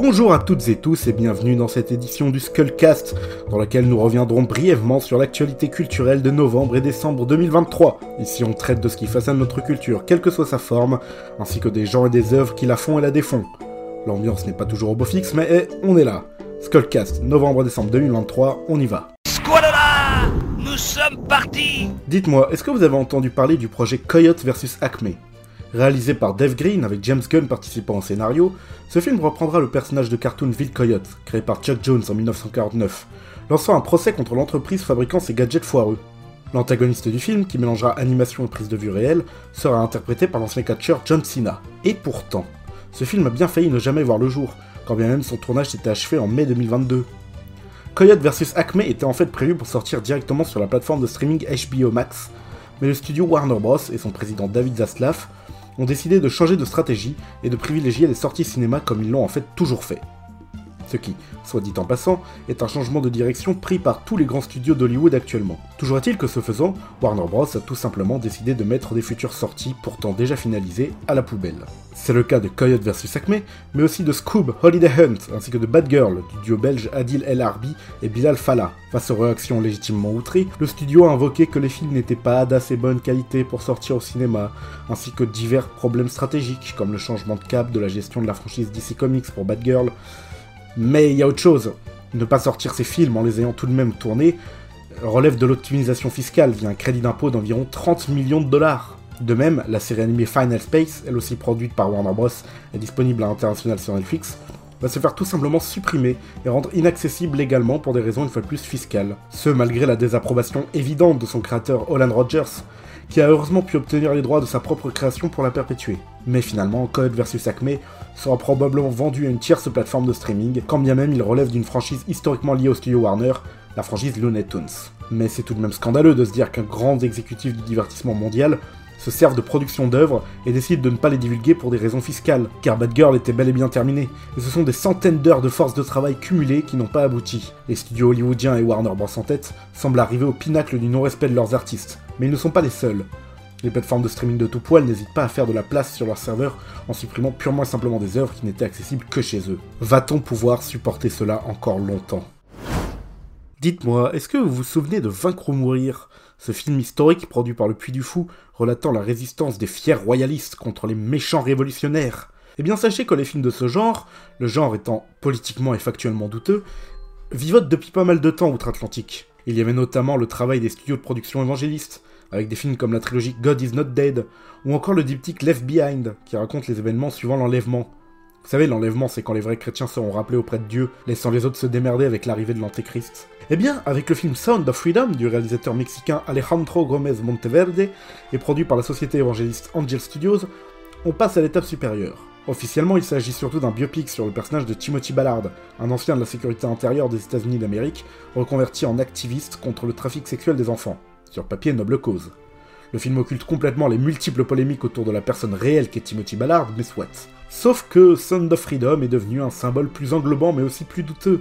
Bonjour à toutes et tous et bienvenue dans cette édition du Skullcast, dans laquelle nous reviendrons brièvement sur l'actualité culturelle de novembre et décembre 2023. Ici on traite de ce qui façonne notre culture, quelle que soit sa forme, ainsi que des gens et des œuvres qui la font et la défont. L'ambiance n'est pas toujours au beau fixe, mais eh, on est là. Skullcast, novembre-décembre 2023, on y va. Squalala Nous sommes partis Dites-moi, est-ce que vous avez entendu parler du projet Coyote vs Acme? Réalisé par Dave Green avec James Gunn participant au scénario, ce film reprendra le personnage de cartoon Will Coyote, créé par Chuck Jones en 1949, lançant un procès contre l'entreprise fabriquant ses gadgets foireux. L'antagoniste du film, qui mélangera animation et prise de vue réelle, sera interprété par l'ancien catcheur John Cena. Et pourtant, ce film a bien failli ne jamais voir le jour, quand bien même son tournage s'était achevé en mai 2022. Coyote vs Acme était en fait prévu pour sortir directement sur la plateforme de streaming HBO Max, mais le studio Warner Bros. et son président David Zaslav ont décidé de changer de stratégie et de privilégier les sorties cinéma comme ils l'ont en fait toujours fait. Ce qui, soit dit en passant, est un changement de direction pris par tous les grands studios d'Hollywood actuellement. Toujours est-il que ce faisant, Warner Bros. a tout simplement décidé de mettre des futures sorties pourtant déjà finalisées à la poubelle. C'est le cas de Coyote vs Acme, mais aussi de Scoob, Holiday Hunt, ainsi que de Bad Girl, du duo belge Adil El Arbi et Bilal Fallah. Face aux réactions légitimement outrées, le studio a invoqué que les films n'étaient pas d'assez bonne qualité pour sortir au cinéma, ainsi que divers problèmes stratégiques, comme le changement de cap de la gestion de la franchise DC Comics pour Bad Girl, mais il y a autre chose. Ne pas sortir ces films en les ayant tout de même tournés relève de l'optimisation fiscale via un crédit d'impôt d'environ 30 millions de dollars. De même, la série animée Final Space, elle aussi produite par Warner Bros. et disponible à l'international sur Netflix, va se faire tout simplement supprimer et rendre inaccessible légalement pour des raisons une fois plus fiscales. Ce malgré la désapprobation évidente de son créateur Holland Rogers, qui a heureusement pu obtenir les droits de sa propre création pour la perpétuer. Mais finalement, Code vs Acme sera probablement vendu à une tierce plateforme de streaming, quand bien même il relève d'une franchise historiquement liée au studio Warner, la franchise Looney Tunes. Mais c'est tout de même scandaleux de se dire qu'un grand exécutif du divertissement mondial se servent de production d'œuvres et décident de ne pas les divulguer pour des raisons fiscales, car Bad Girl était bel et bien terminé, et ce sont des centaines d'heures de force de travail cumulées qui n'ont pas abouti. Les studios hollywoodiens et Warner Bros en tête semblent arriver au pinacle du non-respect de leurs artistes, mais ils ne sont pas les seuls. Les plateformes de streaming de tout poil n'hésitent pas à faire de la place sur leurs serveurs en supprimant purement et simplement des œuvres qui n'étaient accessibles que chez eux. Va-t-on pouvoir supporter cela encore longtemps? Dites-moi, est-ce que vous vous souvenez de Vaincre ou Mourir? Ce film historique produit par le Puy du Fou relatant la résistance des fiers royalistes contre les méchants révolutionnaires. Eh bien sachez que les films de ce genre, le genre étant politiquement et factuellement douteux, vivotent depuis pas mal de temps outre-Atlantique. Il y avait notamment le travail des studios de production évangélistes, avec des films comme la trilogie God is Not Dead, ou encore le diptyque Left Behind, qui raconte les événements suivant l'enlèvement. Vous savez, l'enlèvement, c'est quand les vrais chrétiens seront rappelés auprès de Dieu, laissant les autres se démerder avec l'arrivée de l'Antéchrist. Eh bien, avec le film Sound of Freedom du réalisateur mexicain Alejandro Gomez Monteverde et produit par la société évangéliste Angel Studios, on passe à l'étape supérieure. Officiellement, il s'agit surtout d'un biopic sur le personnage de Timothy Ballard, un ancien de la sécurité intérieure des États-Unis d'Amérique, reconverti en activiste contre le trafic sexuel des enfants. Sur papier, noble cause. Le film occulte complètement les multiples polémiques autour de la personne réelle qu'est Timothy Ballard, mais soit. Sauf que Sound of Freedom est devenu un symbole plus englobant mais aussi plus douteux.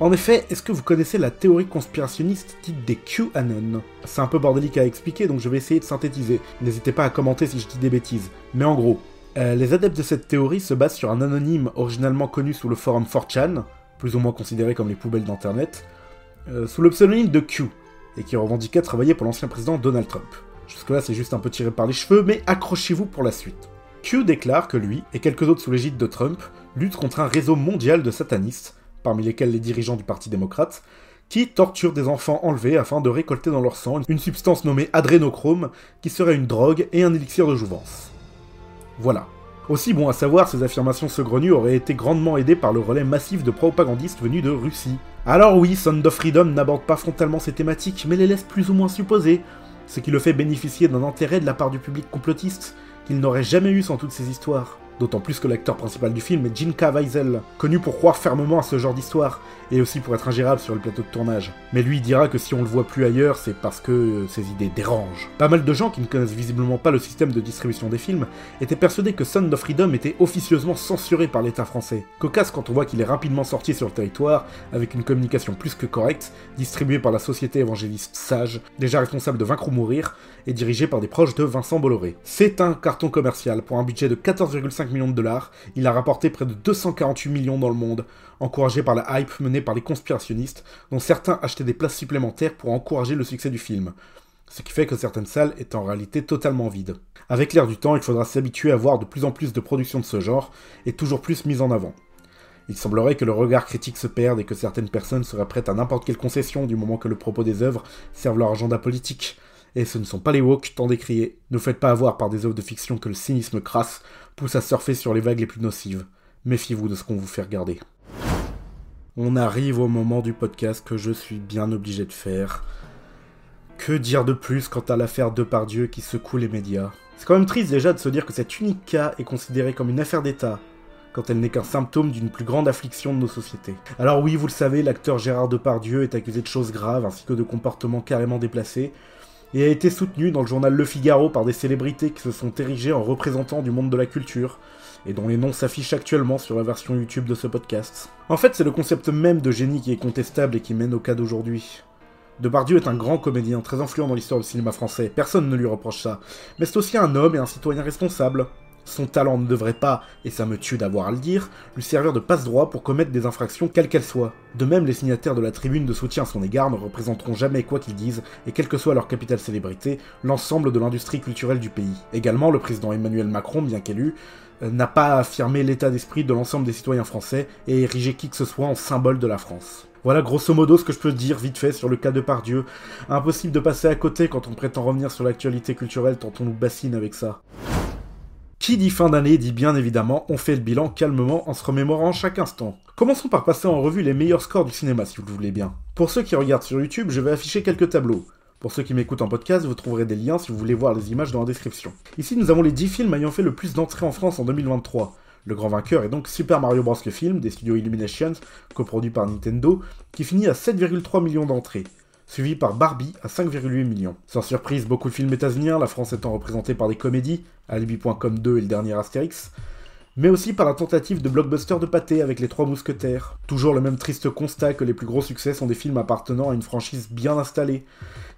En effet, est-ce que vous connaissez la théorie conspirationniste dite des QAnon? C'est un peu bordélique à expliquer, donc je vais essayer de synthétiser. N'hésitez pas à commenter si je dis des bêtises. Mais en gros, euh, les adeptes de cette théorie se basent sur un anonyme originalement connu sous le forum 4chan, plus ou moins considéré comme les poubelles d'internet, euh, sous le pseudonyme de Q, et qui revendiquait travailler pour l'ancien président Donald Trump. Jusque-là, c'est juste un peu tiré par les cheveux, mais accrochez-vous pour la suite. Q déclare que lui, et quelques autres sous l'égide de Trump, luttent contre un réseau mondial de satanistes, parmi lesquels les dirigeants du Parti démocrate, qui torturent des enfants enlevés afin de récolter dans leur sang une substance nommée adrénochrome, qui serait une drogue et un élixir de jouvence. Voilà. Aussi bon à savoir, ces affirmations saugrenues auraient été grandement aidées par le relais massif de propagandistes venus de Russie. Alors oui, Sound of Freedom n'aborde pas frontalement ces thématiques, mais les laisse plus ou moins supposer, ce qui le fait bénéficier d'un intérêt de la part du public complotiste qu'il n'aurait jamais eu sans toutes ces histoires. D'autant plus que l'acteur principal du film est Jim Caviezel, connu pour croire fermement à ce genre d'histoire, et aussi pour être ingérable sur le plateau de tournage. Mais lui dira que si on le voit plus ailleurs, c'est parce que ses idées dérangent. Pas mal de gens qui ne connaissent visiblement pas le système de distribution des films étaient persuadés que Son of Freedom était officieusement censuré par l'État français. Cocasse quand on voit qu'il est rapidement sorti sur le territoire, avec une communication plus que correcte, distribuée par la société évangéliste Sage, déjà responsable de Vaincre ou Mourir, et dirigée par des proches de Vincent Bolloré. C'est un carton commercial pour un budget de 14,5 25 millions de dollars, il a rapporté près de 248 millions dans le monde, encouragé par la hype menée par les conspirationnistes, dont certains achetaient des places supplémentaires pour encourager le succès du film. Ce qui fait que certaines salles étaient en réalité totalement vides. Avec l'air du temps, il faudra s'habituer à voir de plus en plus de productions de ce genre, et toujours plus mises en avant. Il semblerait que le regard critique se perde et que certaines personnes seraient prêtes à n'importe quelle concession du moment que le propos des œuvres serve leur agenda politique. Et ce ne sont pas les woke tant décriés. Ne faites pas avoir par des œuvres de fiction que le cynisme crasse pousse à surfer sur les vagues les plus nocives. Méfiez-vous de ce qu'on vous fait regarder. On arrive au moment du podcast que je suis bien obligé de faire. Que dire de plus quant à l'affaire Depardieu qui secoue les médias? C'est quand même triste déjà de se dire que cet unique cas est considéré comme une affaire d'État, quand elle n'est qu'un symptôme d'une plus grande affliction de nos sociétés. Alors oui, vous le savez, l'acteur Gérard Depardieu est accusé de choses graves ainsi que de comportements carrément déplacés, et a été soutenu dans le journal Le Figaro par des célébrités qui se sont érigées en représentants du monde de la culture, et dont les noms s'affichent actuellement sur la version YouTube de ce podcast. En fait, c'est le concept même de génie qui est contestable et qui mène au cas d'aujourd'hui. Depardieu est un grand comédien, très influent dans l'histoire du cinéma français, personne ne lui reproche ça, mais c'est aussi un homme et un citoyen responsable, son talent ne devrait pas, et ça me tue d'avoir à le dire, lui servir de passe-droit pour commettre des infractions quelles qu'elles soient. De même, les signataires de la tribune de soutien à son égard ne représenteront jamais, quoi qu'ils disent, et quelle que soit leur capitale célébrité, l'ensemble de l'industrie culturelle du pays. Également, le président Emmanuel Macron, bien qu'élu, euh, n'a pas affirmé l'état d'esprit de l'ensemble des citoyens français et érigé qui que ce soit en symbole de la France. Voilà grosso modo ce que je peux dire vite fait sur le cas de Pardieu. Impossible de passer à côté quand on prétend revenir sur l'actualité culturelle tant on nous bassine avec ça. Qui dit fin d'année dit bien évidemment on fait le bilan calmement en se remémorant chaque instant. Commençons par passer en revue les meilleurs scores du cinéma si vous le voulez bien. Pour ceux qui regardent sur YouTube, je vais afficher quelques tableaux. Pour ceux qui m'écoutent en podcast, vous trouverez des liens si vous voulez voir les images dans la description. Ici, nous avons les 10 films ayant fait le plus d'entrées en France en 2023. Le grand vainqueur est donc Super Mario Bros. le film des studios Illuminations, coproduit par Nintendo, qui finit à 7,3 millions d'entrées suivi par Barbie à 5,8 millions. Sans surprise, beaucoup de films états-uniens, la France étant représentée par des comédies, Alibi.com 2 et le dernier Astérix, mais aussi par la tentative de blockbuster de pâté avec les Trois Mousquetaires. Toujours le même triste constat que les plus gros succès sont des films appartenant à une franchise bien installée.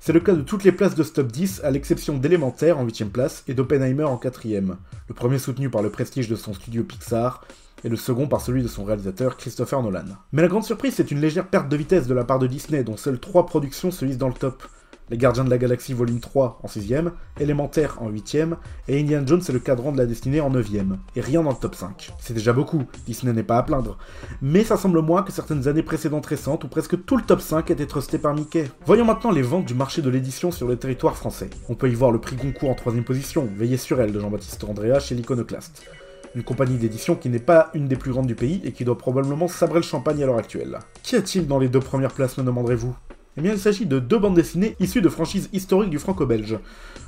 C'est le cas de toutes les places de Stop 10, à l'exception d'Élémentaire en 8 place et d'Oppenheimer en 4 le premier soutenu par le prestige de son studio Pixar, et le second par celui de son réalisateur Christopher Nolan. Mais la grande surprise, c'est une légère perte de vitesse de la part de Disney, dont seules trois productions se lisent dans le top. Les Gardiens de la Galaxie Volume 3 en 6ème, Élémentaire en 8ème, et Indiana Jones et le Cadran de la Destinée en 9ème, et rien dans le top 5. C'est déjà beaucoup, Disney n'est pas à plaindre. Mais ça semble moins que certaines années précédentes récentes où presque tout le top 5 était trusté par Mickey. Voyons maintenant les ventes du marché de l'édition sur le territoire français. On peut y voir le prix Goncourt en 3 position, Veillez sur elle de Jean-Baptiste Andrea chez l'Iconoclaste une compagnie d'édition qui n'est pas une des plus grandes du pays et qui doit probablement sabrer le champagne à l'heure actuelle. Qu'y a-t-il dans les deux premières places, me demanderez-vous? Eh bien, il s'agit de deux bandes dessinées issues de franchises historiques du franco-belge.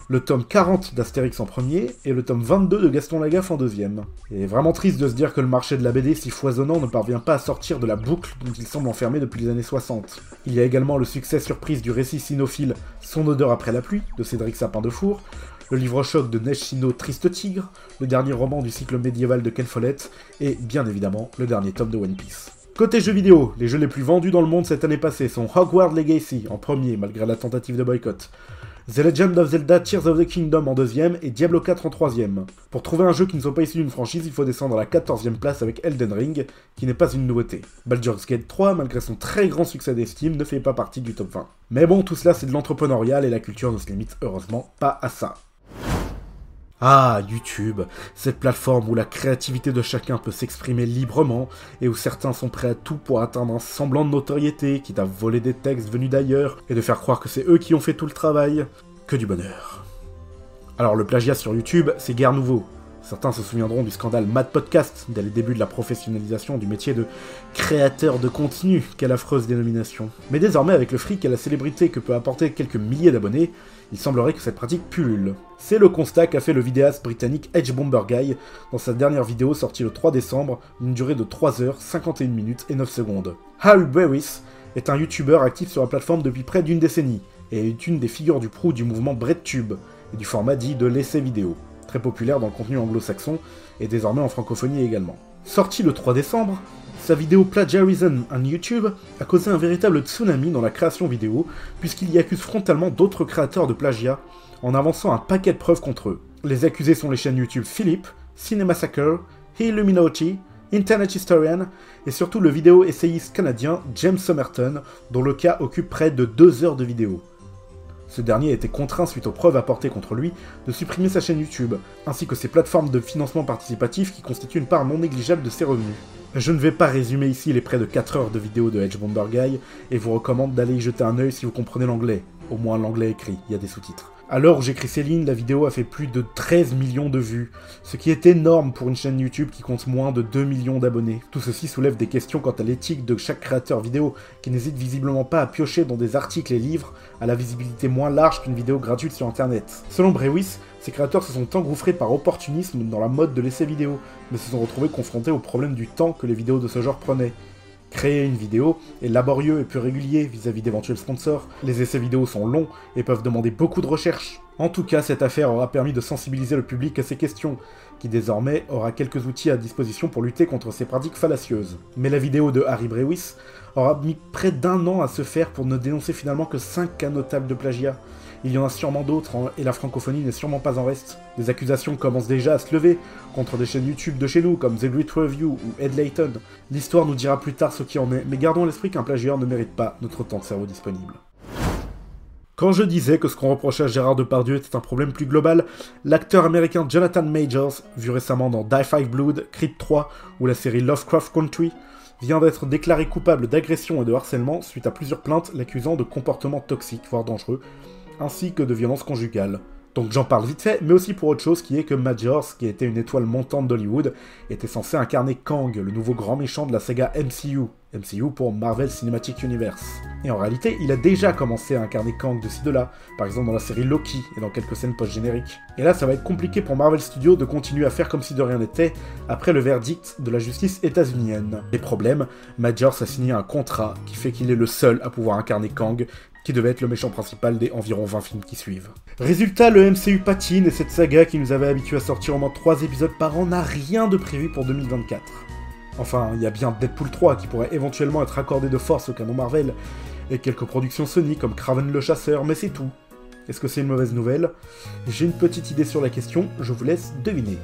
Le tome 40 d'Astérix en premier et le tome 22 de Gaston Lagaffe en deuxième. Et vraiment triste de se dire que le marché de la BD si foisonnant ne parvient pas à sortir de la boucle dont il semble enfermé depuis les années 60. Il y a également le succès surprise du récit sinophile Son odeur après la pluie de Cédric Sapin de Four, le livre choc de Neige Sino Triste Tigre, le dernier roman du cycle médiéval de Ken Follett, et bien évidemment le dernier tome de One Piece. Côté jeux vidéo, les jeux les plus vendus dans le monde cette année passée sont Hogwarts Legacy en premier malgré la tentative de boycott, The Legend of Zelda Tears of the Kingdom en deuxième et Diablo 4 en troisième. Pour trouver un jeu qui ne soit pas issu d'une franchise, il faut descendre à la 14e place avec Elden Ring, qui n'est pas une nouveauté. Baldur's Gate 3, malgré son très grand succès d'estime, ne fait pas partie du top 20. Mais bon, tout cela c'est de l'entrepreneurial et la culture ne se limite heureusement pas à ça. Ah, YouTube, cette plateforme où la créativité de chacun peut s'exprimer librement et où certains sont prêts à tout pour atteindre un semblant de notoriété, quitte à voler des textes venus d'ailleurs et de faire croire que c'est eux qui ont fait tout le travail. Que du bonheur. Alors le plagiat sur YouTube, c'est guère nouveau. Certains se souviendront du scandale Mad Podcast dès les débuts de la professionnalisation du métier de créateur de contenu, quelle affreuse dénomination. Mais désormais, avec le fric et la célébrité que peut apporter quelques milliers d'abonnés, il semblerait que cette pratique pullule. C'est le constat qu'a fait le vidéaste britannique Edge Bomber Guy dans sa dernière vidéo sortie le 3 décembre, d'une durée de 3 heures, 51 minutes et 9 secondes. Hal Berris est un youtubeur actif sur la plateforme depuis près d'une décennie, et est une des figures du prou du mouvement BreadTube, et du format dit de l'essai vidéo, très populaire dans le contenu anglo-saxon, et désormais en francophonie également. Sorti le 3 décembre, sa vidéo Plagiarism on YouTube a causé un véritable tsunami dans la création vidéo, puisqu'il y accuse frontalement d'autres créateurs de plagiat, en avançant un paquet de preuves contre eux. Les accusés sont les chaînes YouTube Philippe, Cinemassacre, Illuminati, Internet Historian, et surtout le vidéo essayiste canadien James Somerton, dont le cas occupe près de deux heures de vidéo. Ce dernier a été contraint, suite aux preuves apportées contre lui, de supprimer sa chaîne YouTube, ainsi que ses plateformes de financement participatif qui constituent une part non négligeable de ses revenus. Je ne vais pas résumer ici les près de 4 heures de vidéo de Edge Bomber Guy, et vous recommande d'aller y jeter un œil si vous comprenez l'anglais. Au moins l'anglais écrit, il y a des sous-titres. À l'heure où j'écris ces lignes, la vidéo a fait plus de 13 millions de vues, ce qui est énorme pour une chaîne YouTube qui compte moins de 2 millions d'abonnés. Tout ceci soulève des questions quant à l'éthique de chaque créateur vidéo, qui n'hésite visiblement pas à piocher dans des articles et livres à la visibilité moins large qu'une vidéo gratuite sur internet. Selon Brewis, ces créateurs se sont engouffrés par opportunisme dans la mode de l'essai vidéo, mais se sont retrouvés confrontés au problème du temps que les vidéos de ce genre prenaient. Créer une vidéo est laborieux et peu régulier vis-à-vis d'éventuels sponsors. Les essais vidéo sont longs et peuvent demander beaucoup de recherche. En tout cas, cette affaire aura permis de sensibiliser le public à ces questions, qui désormais aura quelques outils à disposition pour lutter contre ces pratiques fallacieuses. Mais la vidéo de Harry Brewis aura mis près d'un an à se faire pour ne dénoncer finalement que 5 cas notables de plagiat. Il y en a sûrement d'autres, hein, et la francophonie n'est sûrement pas en reste. Des accusations commencent déjà à se lever contre des chaînes YouTube de chez nous, comme The Great Review ou Ed Layton. L'histoire nous dira plus tard ce qui en est, mais gardons à l'esprit qu'un plagiateur ne mérite pas notre temps de cerveau disponible. Quand je disais que ce qu'on reprochait à Gérard Depardieu était un problème plus global, l'acteur américain Jonathan Majors, vu récemment dans Die Five Blood, Creed 3 ou la série Lovecraft Country, vient d'être déclaré coupable d'agression et de harcèlement suite à plusieurs plaintes l'accusant de comportements toxiques, voire dangereux, ainsi que de violences conjugales. Donc j'en parle vite fait, mais aussi pour autre chose qui est que Majors, qui était une étoile montante d'Hollywood, était censé incarner Kang, le nouveau grand méchant de la saga MCU. MCU pour Marvel Cinematic Universe. Et en réalité, il a déjà commencé à incarner Kang de ci de là, par exemple dans la série Loki et dans quelques scènes post-génériques. Et là, ça va être compliqué pour Marvel Studios de continuer à faire comme si de rien n'était après le verdict de la justice états-unienne. Les problèmes, Majors a signé un contrat qui fait qu'il est le seul à pouvoir incarner Kang, qui devait être le méchant principal des environ 20 films qui suivent. Résultat, le MCU patine et cette saga qui nous avait habitués à sortir au moins 3 épisodes par an n'a rien de prévu pour 2024. Enfin, il y a bien Deadpool 3 qui pourrait éventuellement être accordé de force au canon Marvel, et quelques productions Sony comme Craven le Chasseur, mais c'est tout. Est-ce que c'est une mauvaise nouvelle? J'ai une petite idée sur la question, je vous laisse deviner.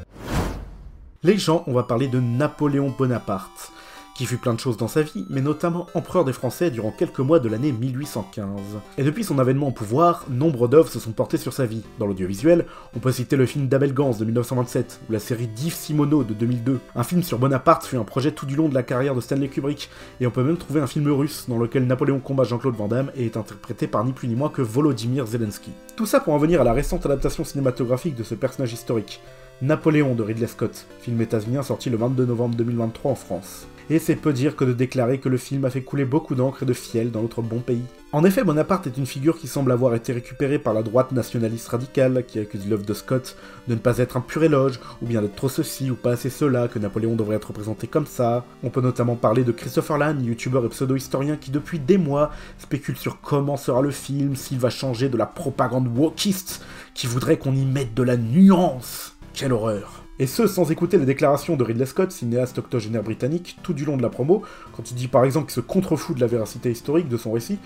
Les gens, on va parler de Napoléon Bonaparte qui fut plein de choses dans sa vie, mais notamment empereur des Français durant quelques mois de l'année 1815. Et depuis son avènement au pouvoir, nombre d'œuvres se sont portées sur sa vie. Dans l'audiovisuel, on peut citer le film d'Abel Gans de 1927, ou la série d'Yves Simoneau de 2002. Un film sur Bonaparte fut un projet tout du long de la carrière de Stanley Kubrick, et on peut même trouver un film russe dans lequel Napoléon combat Jean-Claude Van Damme et est interprété par ni plus ni moins que Volodymyr Zelensky. Tout ça pour en venir à la récente adaptation cinématographique de ce personnage historique. Napoléon de Ridley Scott, film états-unien sorti le 22 novembre 2023 en France et c'est peu dire que de déclarer que le film a fait couler beaucoup d'encre et de fiel dans notre bon pays. En effet, Bonaparte est une figure qui semble avoir été récupérée par la droite nationaliste radicale, qui accuse l'œuvre de Scott de ne pas être un pur éloge, ou bien d'être trop ceci ou pas assez cela, que Napoléon devrait être représenté comme ça. On peut notamment parler de Christopher Lan, youtubeur et pseudo-historien qui depuis des mois spécule sur comment sera le film, s'il va changer de la propagande wokiste, qui voudrait qu'on y mette de la nuance. Quelle horreur et ce, sans écouter les déclarations de Ridley Scott, cinéaste octogénaire britannique, tout du long de la promo, quand il dit par exemple qu'il se contrefout de la véracité historique de son récit,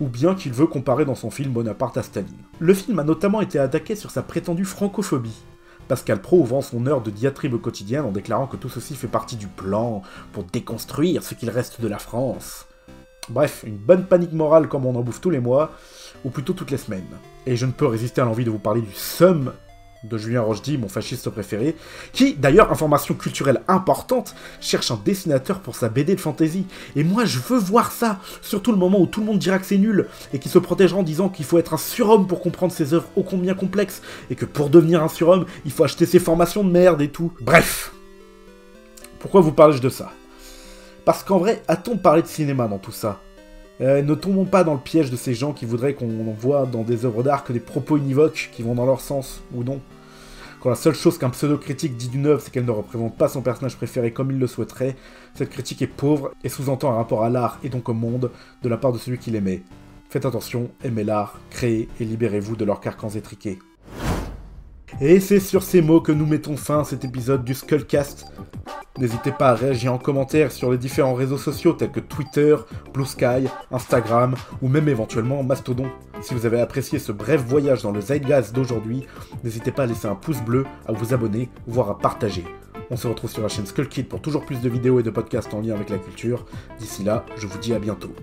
ou bien qu'il veut comparer dans son film Bonaparte à Staline. Le film a notamment été attaqué sur sa prétendue francophobie. Pascal Pro vend son heure de diatribe quotidienne en déclarant que tout ceci fait partie du plan pour déconstruire ce qu'il reste de la France. Bref, une bonne panique morale comme on en bouffe tous les mois, ou plutôt toutes les semaines. Et je ne peux résister à l'envie de vous parler du Somme de Julien Rochdy, mon fasciste préféré, qui, d'ailleurs, information culturelle importante, cherche un dessinateur pour sa BD de fantasy. Et moi, je veux voir ça, surtout le moment où tout le monde dira que c'est nul, et qui se protégera en disant qu'il faut être un surhomme pour comprendre ses œuvres ô combien complexes, et que pour devenir un surhomme, il faut acheter ses formations de merde et tout. Bref. Pourquoi vous parlez de ça? Parce qu'en vrai, a-t-on parlé de cinéma dans tout ça? Euh, ne tombons pas dans le piège de ces gens qui voudraient qu'on voit dans des œuvres d'art que des propos univoques qui vont dans leur sens, ou non. Quand la seule chose qu'un pseudo-critique dit d'une œuvre, c'est qu'elle ne représente pas son personnage préféré comme il le souhaiterait, cette critique est pauvre et sous-entend un rapport à l'art et donc au monde de la part de celui qui l'aimait. Faites attention, aimez l'art, créez et libérez-vous de leurs carcans étriqués. Et c'est sur ces mots que nous mettons fin à cet épisode du Skullcast. N'hésitez pas à réagir en commentaire sur les différents réseaux sociaux tels que Twitter, Blue Sky, Instagram ou même éventuellement Mastodon. Si vous avez apprécié ce bref voyage dans le Zeitgeist d'aujourd'hui, n'hésitez pas à laisser un pouce bleu, à vous abonner, voire à partager. On se retrouve sur la chaîne Skull Kid pour toujours plus de vidéos et de podcasts en lien avec la culture. D'ici là, je vous dis à bientôt.